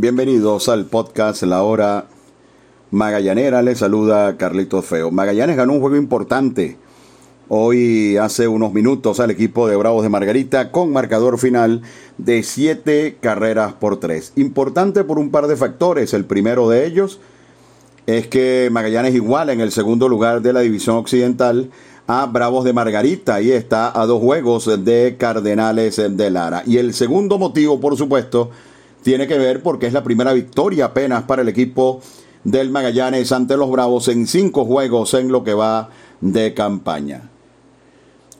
Bienvenidos al podcast La Hora Magallanera. Les saluda Carlitos Feo. Magallanes ganó un juego importante hoy hace unos minutos al equipo de Bravos de Margarita con marcador final de siete carreras por tres. Importante por un par de factores. El primero de ellos es que Magallanes iguala en el segundo lugar de la división occidental a Bravos de Margarita y está a dos juegos de Cardenales de Lara. Y el segundo motivo, por supuesto, tiene que ver porque es la primera victoria apenas para el equipo del Magallanes ante los Bravos en cinco juegos en lo que va de campaña.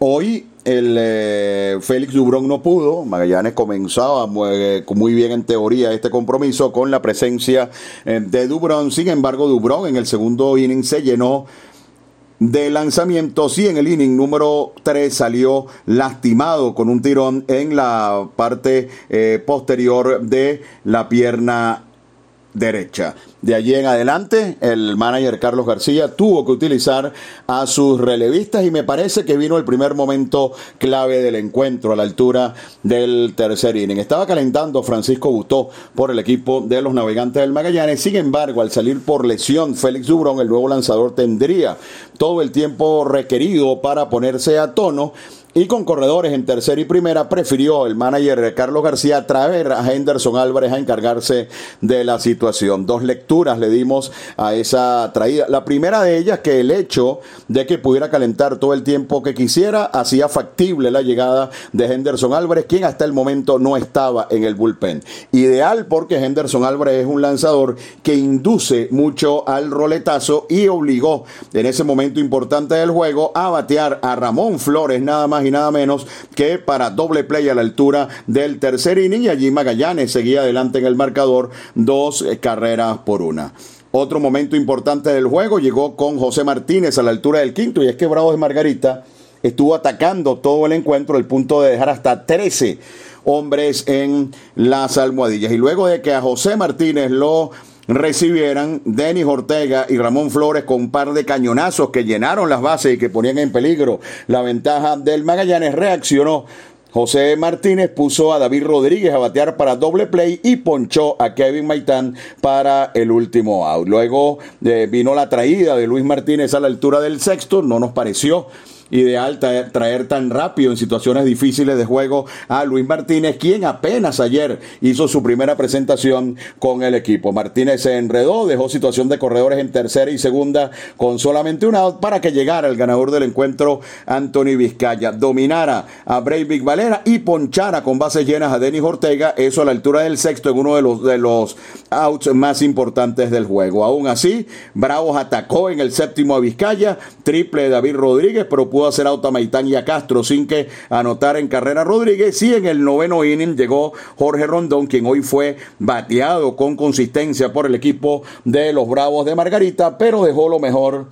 Hoy el eh, Félix Dubrón no pudo, Magallanes comenzaba muy, muy, bien en teoría este compromiso con la presencia eh, de Dubrón, sin embargo Dubrón en el segundo inning se llenó de lanzamientos y en el inning número 3 salió lastimado con un tirón en la parte eh, posterior de la pierna derecha. De allí en adelante, el manager Carlos García tuvo que utilizar a sus relevistas y me parece que vino el primer momento clave del encuentro a la altura del tercer inning. Estaba calentando Francisco Butó por el equipo de los navegantes del Magallanes. Sin embargo, al salir por lesión Félix Dubrón, el nuevo lanzador tendría todo el tiempo requerido para ponerse a tono y con corredores en tercera y primera, prefirió el manager Carlos García traer a Henderson Álvarez a encargarse de la situación. Dos lecturas le dimos a esa traída. La primera de ellas, que el hecho de que pudiera calentar todo el tiempo que quisiera, hacía factible la llegada de Henderson Álvarez, quien hasta el momento no estaba en el bullpen. Ideal porque Henderson Álvarez es un lanzador que induce mucho al roletazo y obligó en ese momento importante del juego a batear a Ramón Flores, nada más nada menos que para doble play a la altura del tercer inning y allí Magallanes seguía adelante en el marcador dos eh, carreras por una. Otro momento importante del juego llegó con José Martínez a la altura del quinto y es que Bravos de Margarita estuvo atacando todo el encuentro al punto de dejar hasta 13 hombres en las almohadillas. Y luego de que a José Martínez lo recibieran Denis Ortega y Ramón Flores con un par de cañonazos que llenaron las bases y que ponían en peligro la ventaja del Magallanes, reaccionó José Martínez puso a David Rodríguez a batear para doble play y ponchó a Kevin Maitán para el último out. Luego eh, vino la traída de Luis Martínez a la altura del sexto, no nos pareció ideal traer tan rápido en situaciones difíciles de juego a Luis Martínez, quien apenas ayer hizo su primera presentación con el equipo. Martínez se enredó, dejó situación de corredores en tercera y segunda con solamente un out para que llegara el ganador del encuentro, Anthony Vizcaya, dominara a Breivik Valera y ponchara con bases llenas a Denis Ortega, eso a la altura del sexto en uno de los, de los outs más importantes del juego. Aún así, Bravos atacó en el séptimo a Vizcaya, triple David Rodríguez, pero pudo hacer auto a Maitán y a Castro sin que anotar en carrera Rodríguez. Y en el noveno inning llegó Jorge Rondón, quien hoy fue bateado con consistencia por el equipo de los Bravos de Margarita, pero dejó lo mejor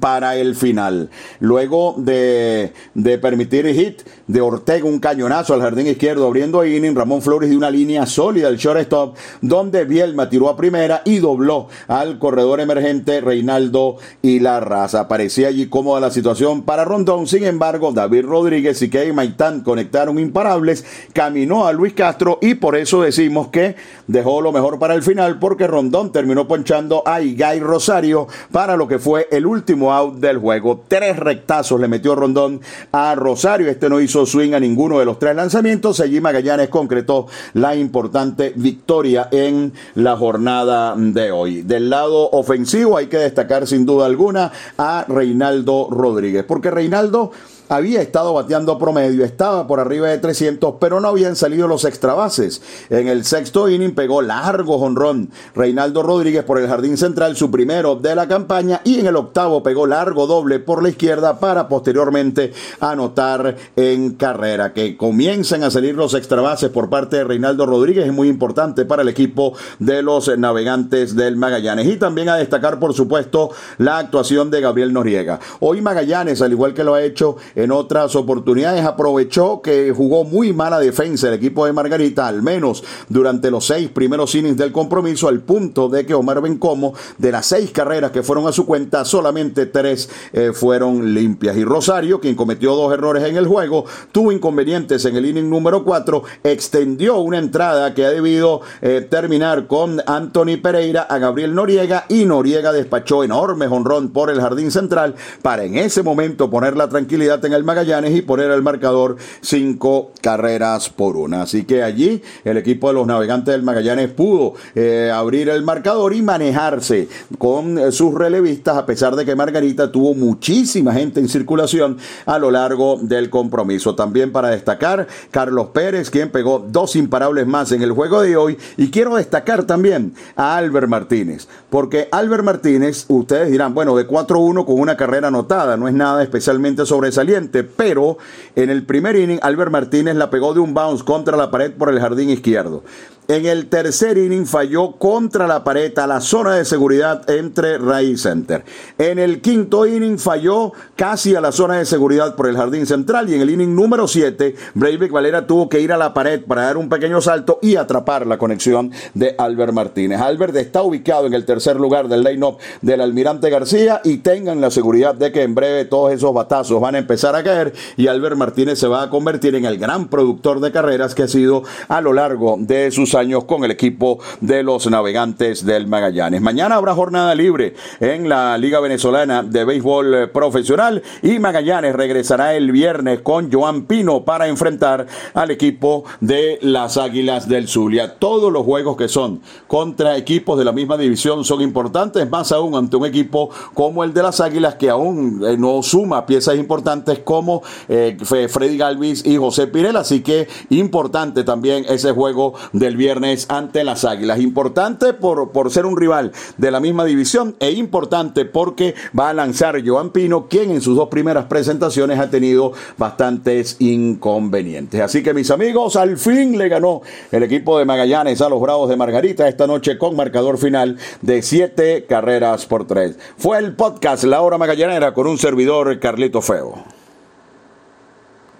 para el final. Luego de, de, permitir hit de Ortega, un cañonazo al jardín izquierdo, abriendo inning, Ramón Flores de una línea sólida al shortstop, donde Bielma tiró a primera y dobló al corredor emergente Reinaldo y la raza. Parecía allí cómoda la situación para Rondón, sin embargo, David Rodríguez y Kevin Maitán conectaron imparables, caminó a Luis Castro y por eso decimos que dejó lo mejor para el final, porque Rondón terminó ponchando a Igay Rosario para lo que fue el último out del juego. Tres rectazos le metió Rondón a Rosario. Este no hizo swing a ninguno de los tres lanzamientos. Allí Magallanes concretó la importante victoria en la jornada de hoy. Del lado ofensivo hay que destacar sin duda alguna a Reinaldo Rodríguez. Porque Reinaldo había estado bateando promedio, estaba por arriba de 300, pero no habían salido los extra bases. En el sexto inning pegó largo jonrón Reinaldo Rodríguez por el jardín central, su primero de la campaña, y en el octavo pegó largo doble por la izquierda para posteriormente anotar en carrera. Que comiencen a salir los extra bases por parte de Reinaldo Rodríguez es muy importante para el equipo de los navegantes del Magallanes. Y también a destacar, por supuesto, la actuación de Gabriel Noriega. Hoy Magallanes, al igual que lo ha hecho en otras oportunidades, aprovechó que jugó muy mala defensa el equipo de Margarita, al menos durante los seis primeros innings del compromiso, al punto de que Omar Bencomo, de las seis carreras que fueron a su cuenta, solamente tres eh, fueron limpias. Y Rosario, quien cometió dos errores en el juego, tuvo inconvenientes en el inning número cuatro, extendió una entrada que ha debido eh, terminar con Anthony Pereira a Gabriel Noriega y Noriega despachó enorme honrón por el jardín central para en ese momento poner la tranquilidad en el Magallanes y poner el marcador cinco carreras por una. Así que allí el equipo de los navegantes del Magallanes pudo eh, abrir el marcador y manejarse con eh, sus relevistas a pesar de que Margarita tuvo muchísima gente en circulación a lo largo del compromiso. También para destacar Carlos Pérez, quien pegó dos imparables más en el juego de hoy y quiero destacar también a Albert Martínez, porque Albert Martínez, ustedes dirán, bueno, de 4-1 con una carrera anotada, no es nada especialmente sobresaliente, pero en el primer inning Albert Martínez la pegó de un bounce contra la pared por el jardín izquierdo. En el tercer inning falló contra la pared a la zona de seguridad entre Ray Center. En el quinto inning falló casi a la zona de seguridad por el jardín central y en el inning número 7 Breivik Valera tuvo que ir a la pared para dar un pequeño salto y atrapar la conexión de Albert Martínez. Albert está ubicado en el tercer lugar del line-up del Almirante García y tengan la seguridad de que en breve todos esos batazos van a empezar a caer y Albert Martínez se va a convertir en el gran productor de carreras que ha sido a lo largo de sus años con el equipo de los navegantes del Magallanes. Mañana habrá jornada libre en la Liga Venezolana de Béisbol Profesional y Magallanes regresará el viernes con Joan Pino para enfrentar al equipo de las Águilas del Zulia. Todos los juegos que son contra equipos de la misma división son importantes, más aún ante un equipo como el de las Águilas que aún eh, no suma piezas importantes como eh, Freddy Galvis y José Pirel, así que importante también ese juego del viernes ante las Águilas. Importante por, por ser un rival de la misma división e importante porque va a lanzar Joan Pino, quien en sus dos primeras presentaciones ha tenido bastantes inconvenientes. Así que mis amigos, al fin le ganó el equipo de Magallanes a los Bravos de Margarita esta noche con marcador final de siete carreras por tres. Fue el podcast La Hora Magallanera con un servidor Carlito Feo.